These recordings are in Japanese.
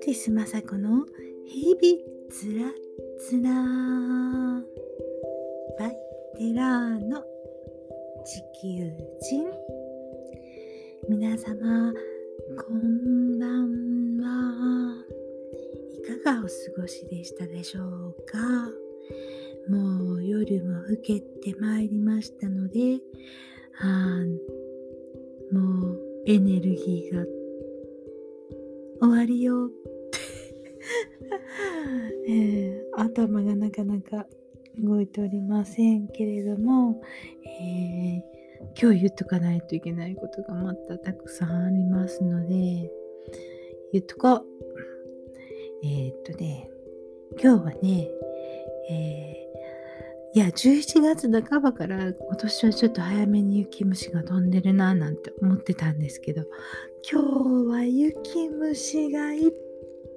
ティス雅子の日々つらつらバイテラーの地球人。皆様こんばんは。いかがお過ごしでしたでしょうか？もう夜も更けてまいりましたのであもうエネルギーがなかなか動いておりませんけれども、えー、今日言っとかないといけないことがまたたくさんありますので言っとこうえー、っとね今日はね、えいや、11月半ばから今年はちょっと早めに雪虫が飛んでるななんて思ってたんですけど、今日は雪虫がいっ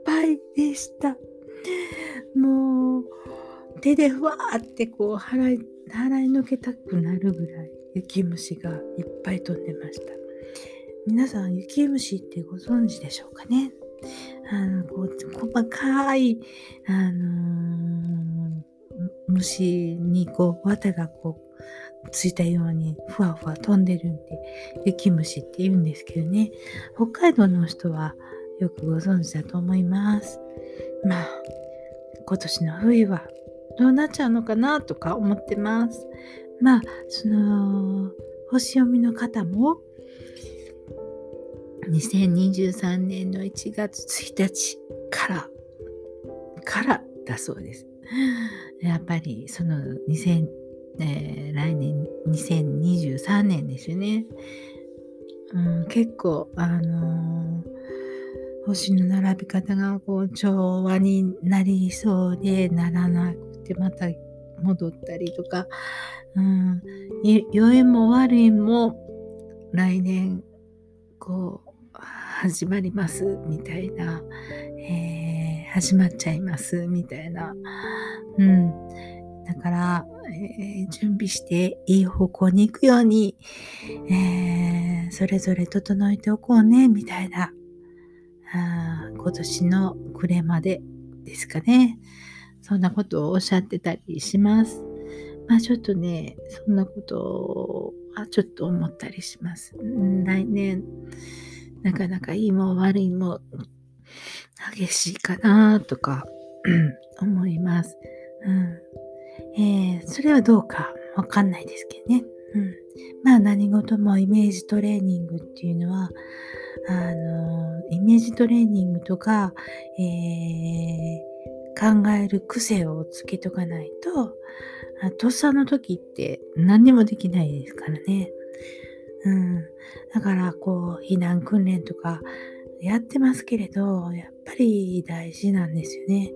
ぱいでした。もう、手でふわーってこう払い、払いのけたくなるぐらい雪虫がいっぱい飛んでました。皆さん、雪虫ってご存知でしょうかね？あの、こう、細かい、あのー虫にこう綿がこうついたようにふわふわ飛んでるんで雪虫って言うんですけどね。北海道の人はよくご存知だと思います。まあ今年の冬はどうなっちゃうのかなとか思ってますまあその星読みの方も2023年の1月1日からからだそうですやっぱりその2000、えー、来年2023年ですよね。うん、結構あのー、星の並び方がこう調和になりそうでならなてまた戻ったりとか、うん、良いも悪いも来年こう始まりますみたいな、えー、始まっちゃいますみたいなうん。だから、えー、準備していい方向に行くように、えー、それぞれ整えておこうね、みたいな、あ今年の暮れまでですかね。そんなことをおっしゃってたりします。まあちょっとね、そんなことはちょっと思ったりします。来年、なかなかいいも悪いも激しいかなとか 思います。うんえー、それはどうかわかんないですけどね。うん、まあ何事もイメージトレーニングっていうのは、あのイメージトレーニングとか、えー、考える癖をつけとかないと、とっさの時って何にもできないですからね。うん。だから、こう、避難訓練とかやってますけれど、やっぱり大事なんですよね。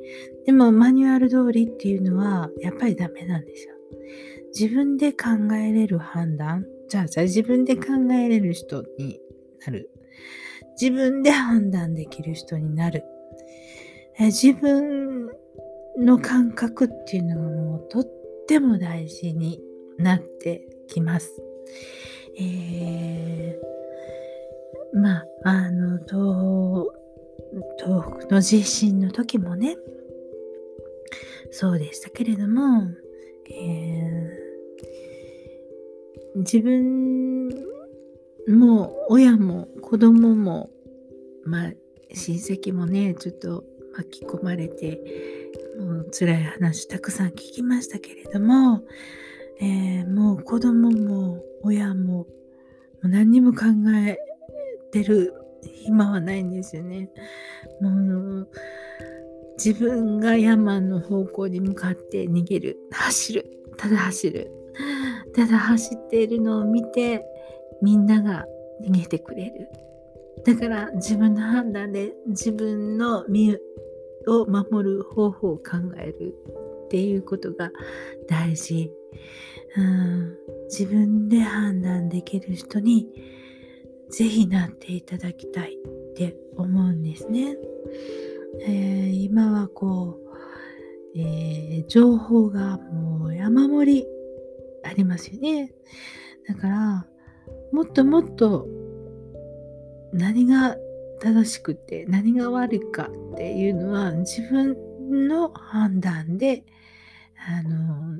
でもマニュアル通りっていうのはやっぱりダメなんですよ。自分で考えれる判断。じゃあ、じゃあ自分で考えれる人になる。自分で判断できる人になる。え自分の感覚っていうのがもうとっても大事になってきます。えー、まあ、あの、東北の地震の時もね、そうでしたけれども、えー、自分も親も子供も、まあ、親戚もね、ちょっと巻き込まれて、もう辛い話たくさん聞きましたけれども、えー、もう子供も親ももう何にも考えてる暇はないんですよね。もう自分が山の方向に向かって逃げる。走る。ただ走る。ただ走っているのを見てみんなが逃げてくれる。だから自分の判断で自分の身を守る方法を考えるっていうことが大事、うん、自分で判断できる人にぜひなっていただきたいって思うんですね。えー、今はこう、えー、情報がもう山盛りありますよね。だから、もっともっと何が正しくて何が悪いかっていうのは自分の判断であの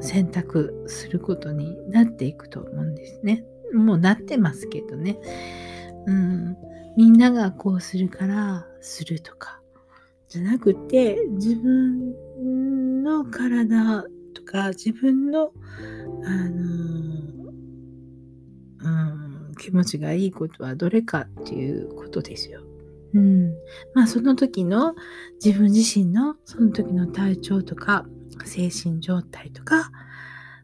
選択することになっていくと思うんですね。もうなってますけどね。うん、みんながこうするからするとかじゃなくて自分の体とか自分のあの、うん、気持ちがいいことはどれかっていうことですよ。うん、まあその時の自分自身のその時の体調とか精神状態とか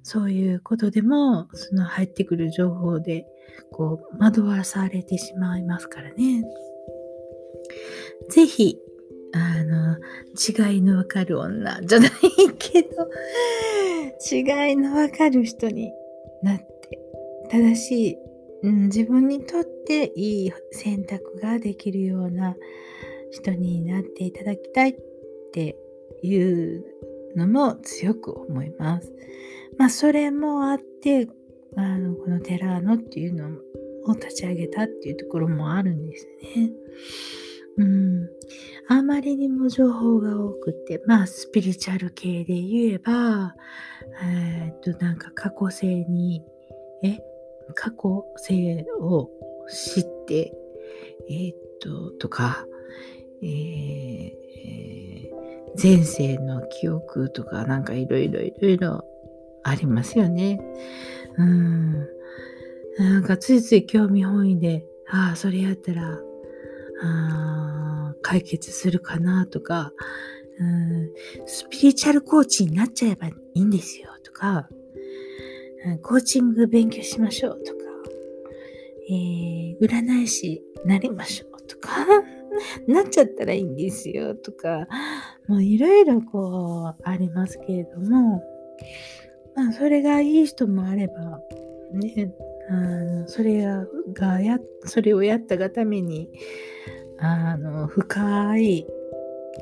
そういうことでもその入ってくる情報でこう惑わされてしまいますからね。ぜひあの違いのわかる女じゃないけど 違いのわかる人になって正しい、うん、自分にとっていい選択ができるような人になっていただきたいっていうのも強く思います。まあそれもあってあのこのテラーノっていうのを立ち上げたっていうところもあるんですね。うん、あまりにも情報が多くて、まあ、スピリチュアル系で言えば、えー、っと、なんか過去性に、え、過去性を知って、えー、っと、とか、えー、前世の記憶とか、なんかいろいろいろいろありますよね。うん。なんかついつい興味本位で、ああ、それやったら、あ解決するかなとか、うん、スピリチュアルコーチになっちゃえばいいんですよとか、コーチング勉強しましょうとか、えー、占い師なりましょうとか、なっちゃったらいいんですよとか、もういろいろこうありますけれども、まあそれがいい人もあれば、ね、あのそれがやそれをやったがためにあの深い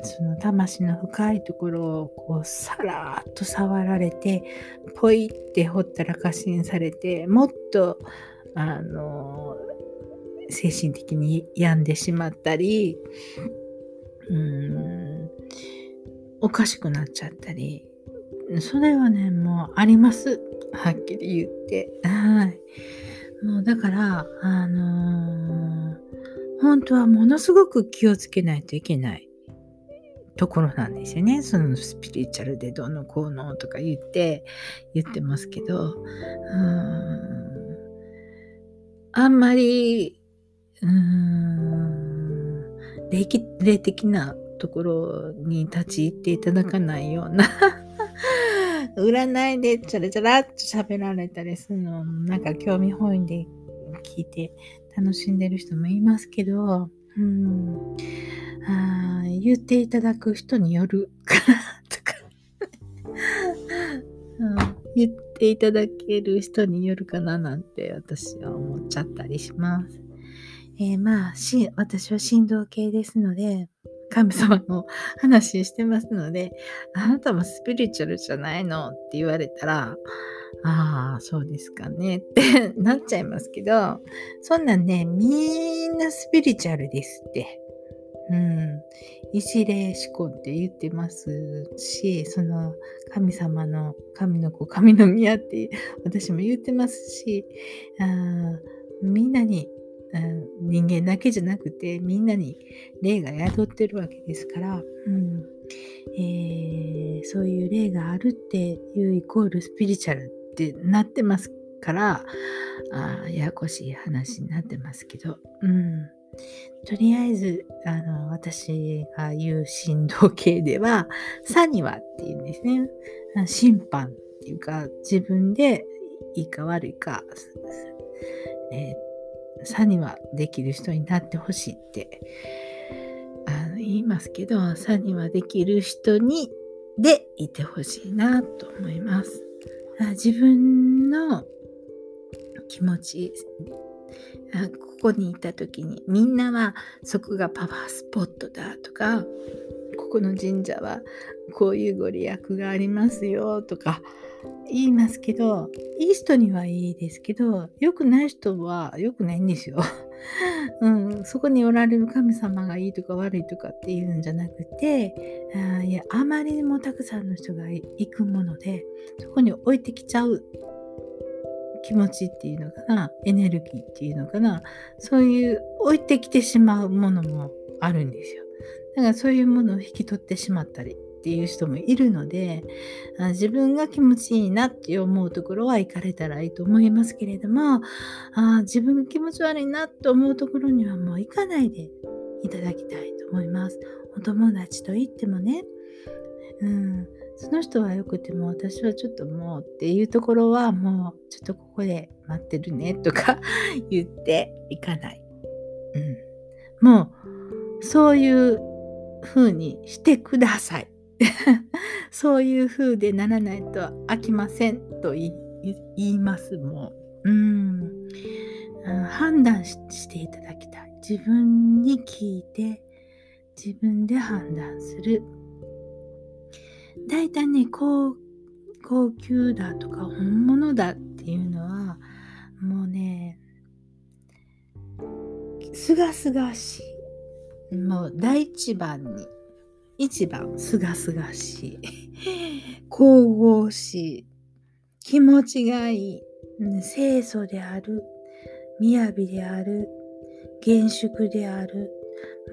その魂の深いところをこうさらっと触られてポイってほったらかしにされてもっとあの精神的に病んでしまったりうんおかしくなっちゃったりそれはねもうあります。はっきり言って。はい。もうだからあのー本当はものすごく気をつけないといけない。ところなんですよね。そのスピリチュアルでどのこうのとか言って言ってますけど、うん。あんまり、うん。霊霊的なところに立ち入っていただかないような。占いでチャラチャラっと喋られたりするのなんか興味本位で聞いて楽しんでる人もいますけど、うん、あ言っていただく人によるかなとかうん、言っていただける人によるかななんて私は思っちゃったりします。えー、まあし、私は振動系ですので、神様の話してますので、あなたもスピリチュアルじゃないのって言われたら、ああ、そうですかねって なっちゃいますけど、そんなんね、みんなスピリチュアルですって。うん。一霊思考って言ってますし、その神様の神の子、神の宮って私も言ってますし、あみんなに、うん人間だけじゃなくてみんなに霊が宿ってるわけですから、うんえー、そういう霊があるっていうイコールスピリチュアルってなってますからあややこしい話になってますけど、うん、とりあえずあの私が言う振動系ではサニワっていうんですね審判っていうか自分でいいか悪いか、えー、サニワできる人になってほしいってあの言いますけどサニワできる人にでいてほしいなと思います。自分の気持ちここにいた時にみんなはそこがパワースポットだとかここの神社はこういうご利益がありますよとか言いますけどいい人にはいいですけど良くない人は良くないんですよ。うん、そこにおられる神様がいいとか悪いとかっていうんじゃなくてあいやあまりにもたくさんの人が行くものでそこに置いてきちゃう気持ちっていうのかなエネルギーっていうのかなそういう置いてきてしまうものもあるんですよ。だからそういうものを引き取ってしまったりっていう人もいるので自分が気持ちいいなって思うところは行かれたらいいと思いますけれどもあ自分が気持ち悪いなと思うところにはもう行かないでいただきたいと思います。お友達と言ってもね、うん、その人はよくても私はちょっともうっていうところはもうちょっとここで待ってるねとか 言っていかない。うん、もうそういう風にしてください。そういう風でならないと飽きませんと言いますもう。うん判断していただきたい。自分に聞いて自分で判断する。だいたいね高高級だとか本物だっていうのはもうねすがすがしい。もう第一番に一番すがすがしい。神々しい。気持ちがいい。清楚である。雅である。厳粛である。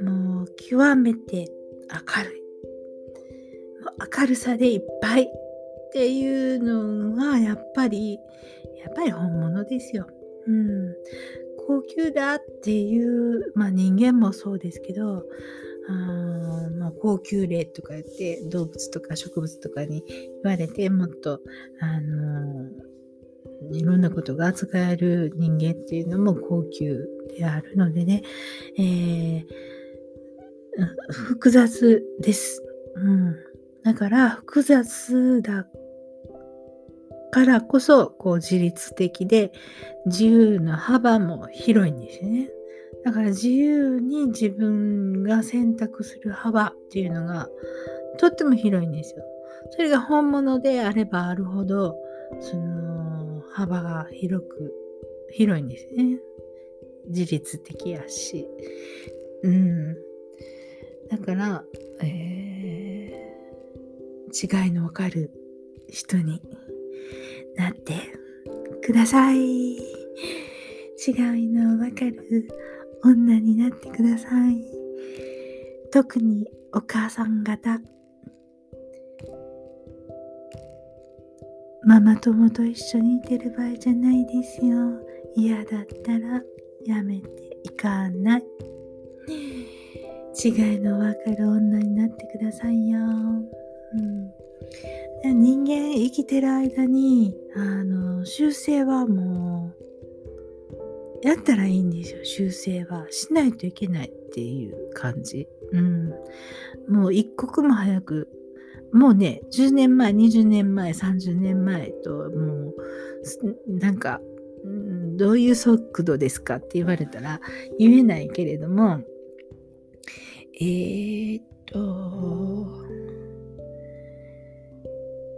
もう極めて明るい明るさでいっぱいっていうのがやっぱりやっぱり本物ですよ。うん、高級だっていう、まあ、人間もそうですけどあまあ、高級霊とか言って動物とか植物とかに言われてもっと、あのいろんなことが扱える人間っていうのも高級であるのでね、えー、複雑です。うん、だから複雑だからこそこう自律的で自由な幅も広いんですよね。だから自由に自分が選択する幅っていうのがとっても広いんですよ。それが本物であればあるほど、その幅が広く、広いんですね。自律的やし。うん。だから、えー、違いのわかる人になってください。違いのわかる女になってください。特にお母さん方。ママ友と一緒にいてる場合じゃないですよ。嫌だったらやめていかない。違いのわかる女になってくださいよ。うん、人間生きてる間にあの修正はもうやったらいいんですよ、修正は。しないといけないっていう感じ。うん。もう一刻も早く、もうね、10年前、20年前、30年前と、もう、なんか、どういう速度ですかって言われたら言えないけれども、えー、っと、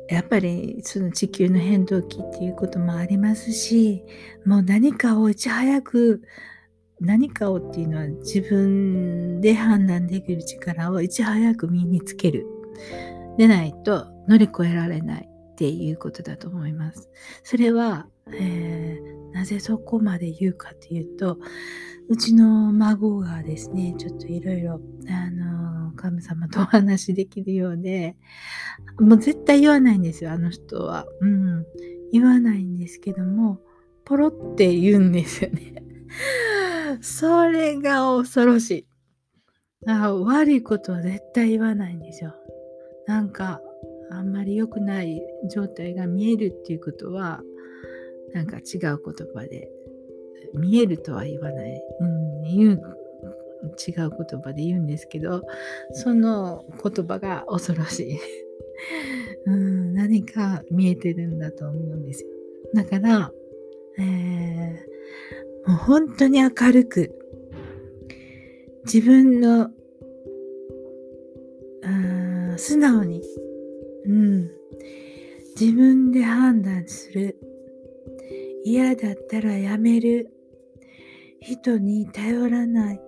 やっぱりその地球の変動期っていうこともありますしもう何かをいち早く何かをっていうのは自分で判断できる力をいち早く身につけるでないと乗り越えられないっていうことだと思います。それは、えー、なぜそこまで言うかというとうちの孫がですねちょっといろいろあの神様とお話できるようで、もう絶対言わないんですよ、あの人は。うん。言わないんですけども、ポロって言うんですよね。それが恐ろしい。あ悪いことは絶対言わないんですよ。なんか、あんまり良くない状態が見えるっていうことは、なんか違う言葉で、見えるとは言わない。うん、言う違う言葉で言うんですけどその言葉が恐ろしい うん何か見えてるんだと思うんですよだから、えー、もう本当に明るく自分の素直に、うん、自分で判断する嫌だったらやめる。人に頼らない。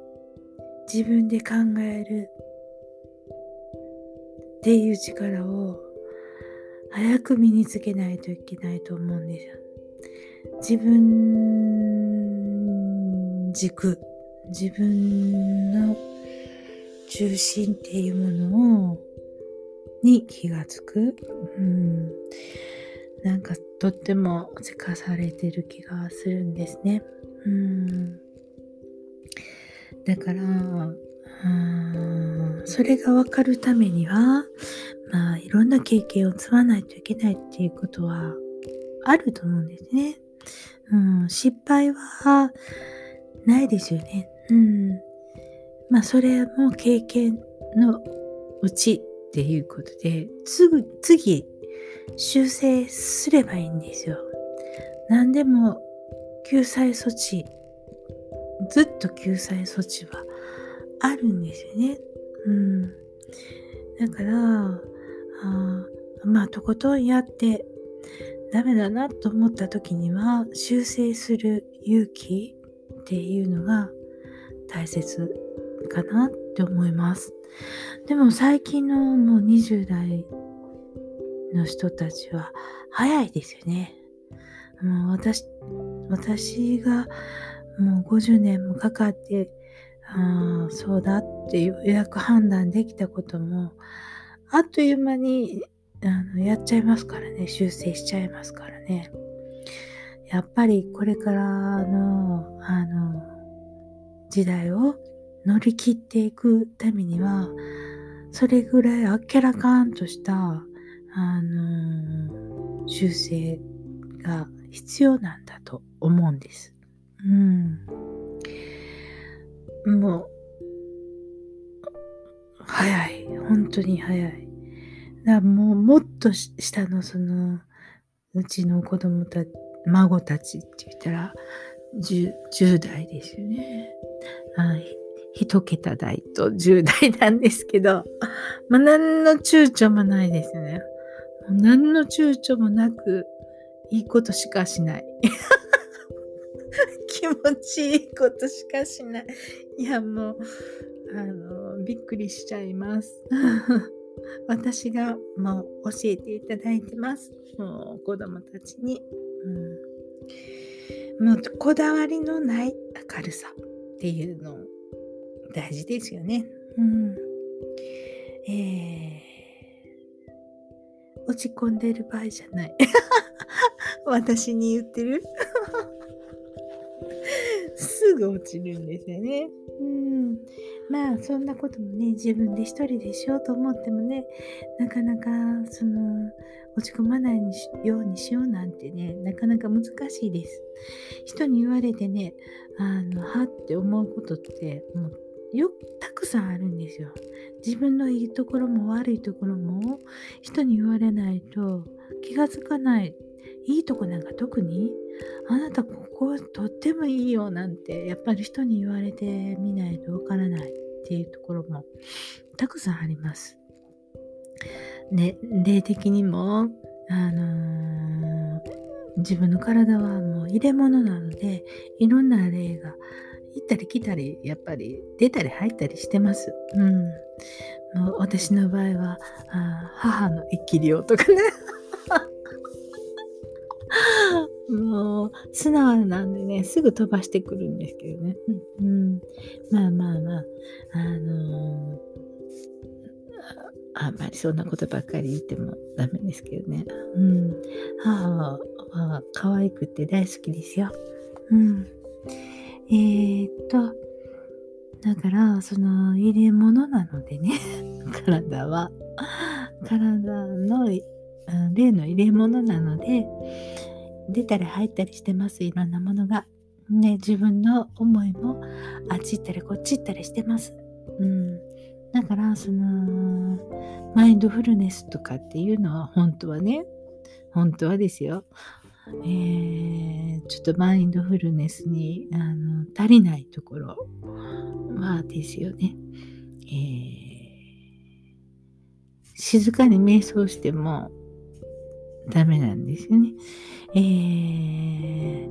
自分で考える。っていう力を早く身につけないといけないと思うんですよ。自分軸、自分の中心っていうものをに気がつく。うん、なんかとってもせかされてる気がするんですね。うん、だからうん、それがわかるためには、まあ、いろんな経験を積まないといけないっていうことはあると思うんですね。うん、失敗はないですよね。うん。まあ、それも経験のうちっていうことで、すぐ、次、修正すればいいんですよ。何でも救済措置、ずっと救済措置はあるんですよね。うん。だから、あまあ、とことんやってダメだなと思った時には修正する勇気っていうのが大切かなって思います。でも最近のもう20代の人たちは早いですよね。もう私、私がもう50年もかかってあそうだって予約判断できたこともあっという間にあのやっちゃいますからね修正しちゃいますからねやっぱりこれからのあの時代を乗り切っていくためにはそれぐらいあっけらかんとしたあの修正が必要なんだと思うんです。うん。もう、早い。本当に早い。だもう、もっと下のその、うちの子供たち、孫たちって言ったら、10, 10代ですよね。あ一桁台と10代なんですけど、まあ、何の躊躇もないですね。何の躊躇もなく、いいことしかしない。気持ちいいことしかしない。いや、もう、あの、びっくりしちゃいます。私がもう教えていただいてます。もう子供たちに。うん、もうこだわりのない明るさっていうの大事ですよね。うん。えー、落ち込んでる場合じゃない。私に言ってる？すぐ落ちるんですよね。うん。まあ、そんなこともね、自分で一人でしようと思ってもね、なかなか、その、落ち込まないようにしようなんてね、なかなか難しいです。人に言われてね、あの、はって思うことって、もう、よたくさんあるんですよ。自分のいいところも悪いところも人に言われないと気がつかないいいとこなんか特にあなたここはとってもいいよなんてやっぱり人に言われてみないとわからないっていうところもたくさんあります。ね、霊的にも、あのー、自分の体はもう入れ物なのでいろんな霊が行ったり来たりやっぱり出たり入ったりしてます。うん。もう私の場合はあ母の生き量とかね もう、素直なんでね、すぐ飛ばしてくるんですけどね。うん、うん、まあまあまあ、あのー、あんまりそんなことばっかり言ってもダメですけどね。うん。母は、は可愛くて大好きですよ。うん。えー、っと、だから、その入れ物なのでね、体は。体の、例の入れ物なので、出たり入ったりしてます。いろんなものが。ね、自分の思いもあっち行ったりこっち行ったりしてます。うん。だから、その、マインドフルネスとかっていうのは本当はね、本当はですよ。えー、ちょっとマインドフルネスにあの足りないところはですよね。えー、静かに瞑想してもダメなんですよね。えー、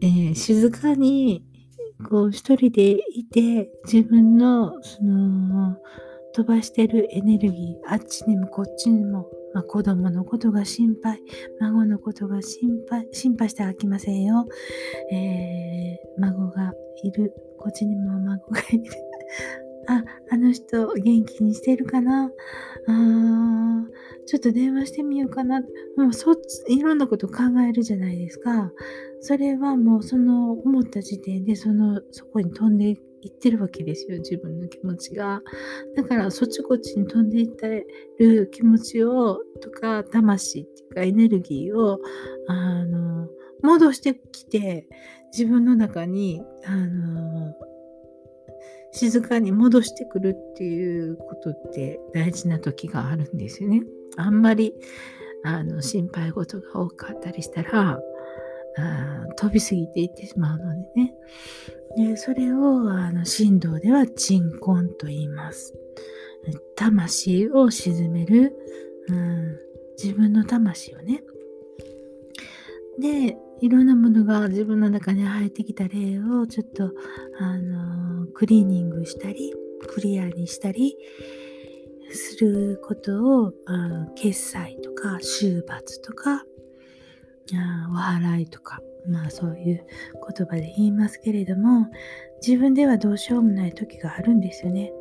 えー、静かにこう一人でいて自分のその飛ばしてるエネルギーあっちにもこっちにも、まあ、子供のことが心配孫のことが心配心配してあきませんよ、えー、孫がいるこっちにも孫がいるあ、あの人元気にしてるかな？あちょっと電話してみようかな。もうそっち、いろんなこと考えるじゃないですか。それはもうその思った時点でその、そこに飛んでいくいってるわけですよ。自分の気持ちが。だからそっちこっちに飛んでいってる気持ちを、とか、魂っていうかエネルギーを、あの、戻してきて、自分の中に、あの、静かに戻してくるっていうことって大事な時があるんですよね。あんまりあの心配事が多かったりしたらあ飛びすぎていってしまうのでね。でそれをあの振動では鎮魂と言います。魂を沈める、うん、自分の魂をね。で、いろんなものが自分の中に入ってきた例をちょっと、あのクリーニングしたり、クリアにしたりすることを、決済とか、終罰とか、お払いとか、まあそういう言葉で言いますけれども、自分ではどうしようもない時があるんですよね。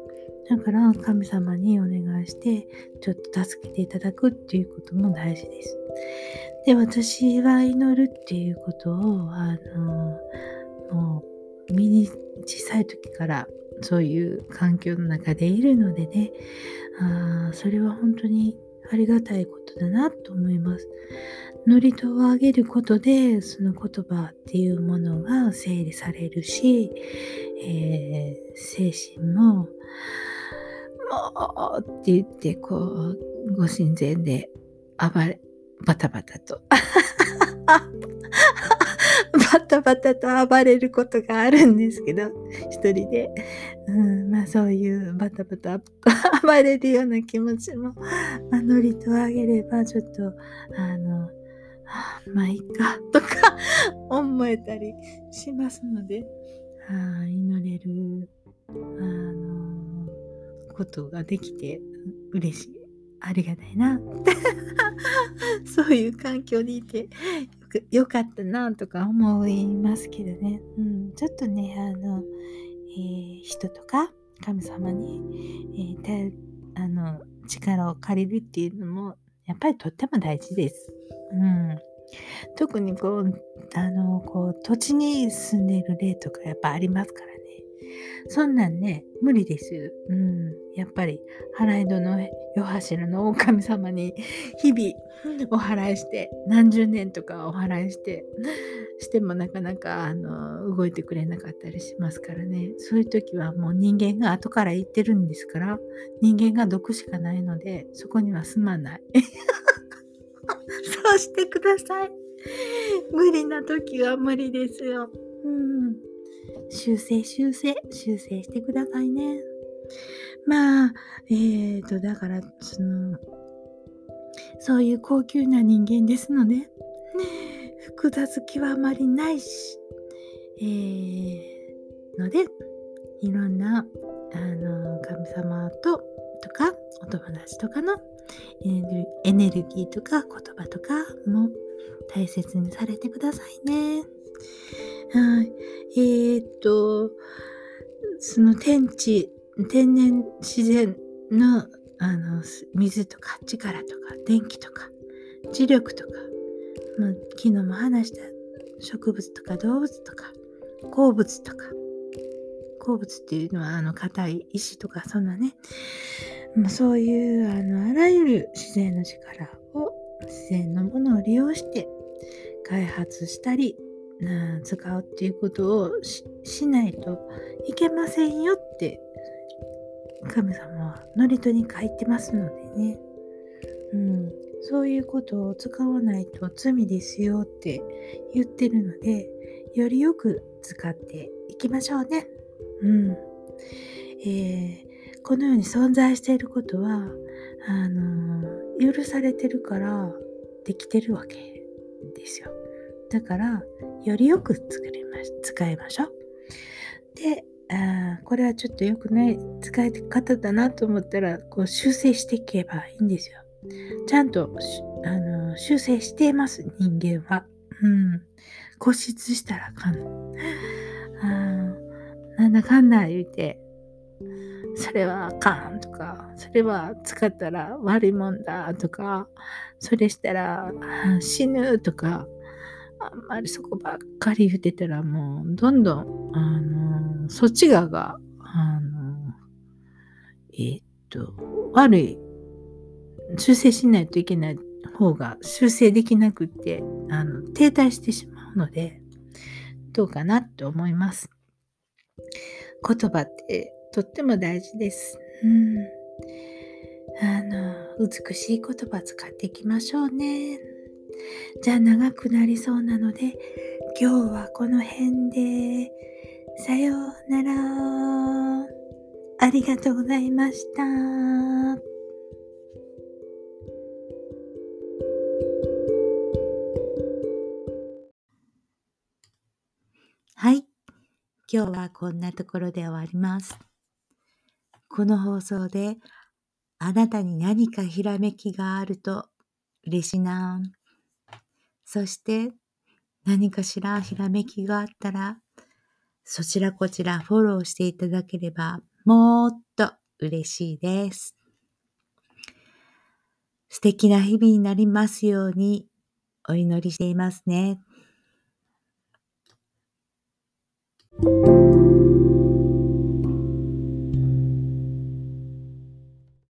だから神様にお願いして、ちょっと助けていただくっていうことも大事です。で、私は祈るっていうことを、あの、もう、身に小さい時からそういう環境の中でいるのでね、あそれは本当にありがたいことだなと思います。祝詞をあげることで、その言葉っていうものが整理されるし、えー、精神も、もうって言って、こう、ご神前で暴れ、バタバタと バタバタと暴れることがあるんですけど、一人で。うん、まあそういうバタバタ暴れるような気持ちも、まあ、ノリとあげれば、ちょっと、あの、まあいいか、とか 思えたりしますので、あ祈れる、あの、ことができて嬉しい。ありがたいな。そういう環境にいてよかったなとか思いますけどね。うん、ちょっとね、あの、えー、人とか神様に、えー、あの力を借りるっていうのもやっぱりとっても大事です。うん、特にこうあのこう土地に住んでいる例とかやっぱありますからね。そんなんね、無理です。うん。やっぱり、払い戸の夜柱のお神様に日々お祓いして、何十年とかお祓いして、してもなかなかあの動いてくれなかったりしますからね。そういう時はもう人間が後から言ってるんですから、人間が毒しかないので、そこには住まない。そうしてください。無理な時は無理ですよ。うん。修正修正修正してくださいね。まあ、えーと、だから、その、そういう高級な人間ですので、複雑気はあまりないし、えー、ので、いろんな、あの、神様と、とか、お友達とかのエネルギーとか言葉とかも大切にされてくださいね。はい。えー、っと、その天地、天然自然のあの水とか力とか電気とか磁力とか、まあ、昨日も話した植物とか動物とか鉱物とか鉱物っていうのはあの硬い石とかそんなね、まあ、そういうあのあらゆる自然の力を自然のものを利用して開発したりうん使うっていうことをしないといけませんよって神様は祝詞に書いてますのでね、うん、そういうことを使わないと罪ですよって言ってるのでよりよく使っていきましょうね。うん。えー、このように存在していることはあの許されてるからできてるわけですよ。だから、よりよく作りま使いましょう。で、あこれはちょっと良くない使い方だなと思ったら、こう修正していけばいいんですよ。ちゃんとあの修正しています、人間は。うん。固執したらあかん。あなんだかんだ言うて、それはあかんとか、それは使ったら悪いもんだとか、それしたら死ぬとか、あんまりそこばっかり言ってたらもうどんどん、あの、そっち側が、あの、えっと、悪い、修正しないといけない方が修正できなくって、あの、停滞してしまうので、どうかなと思います。言葉ってとっても大事です。うん。あの、美しい言葉使っていきましょうね。じゃあ長くなりそうなので、今日はこの辺で、さようなら。ありがとうございました。はい。今日はこんなところで終わります。この放送であなたに何かひらめきがあると嬉しいな。そして何かしらひらめきがあったらそちらこちらフォローしていただければもっと嬉しいです。素敵な日々になりますようにお祈りしていますね。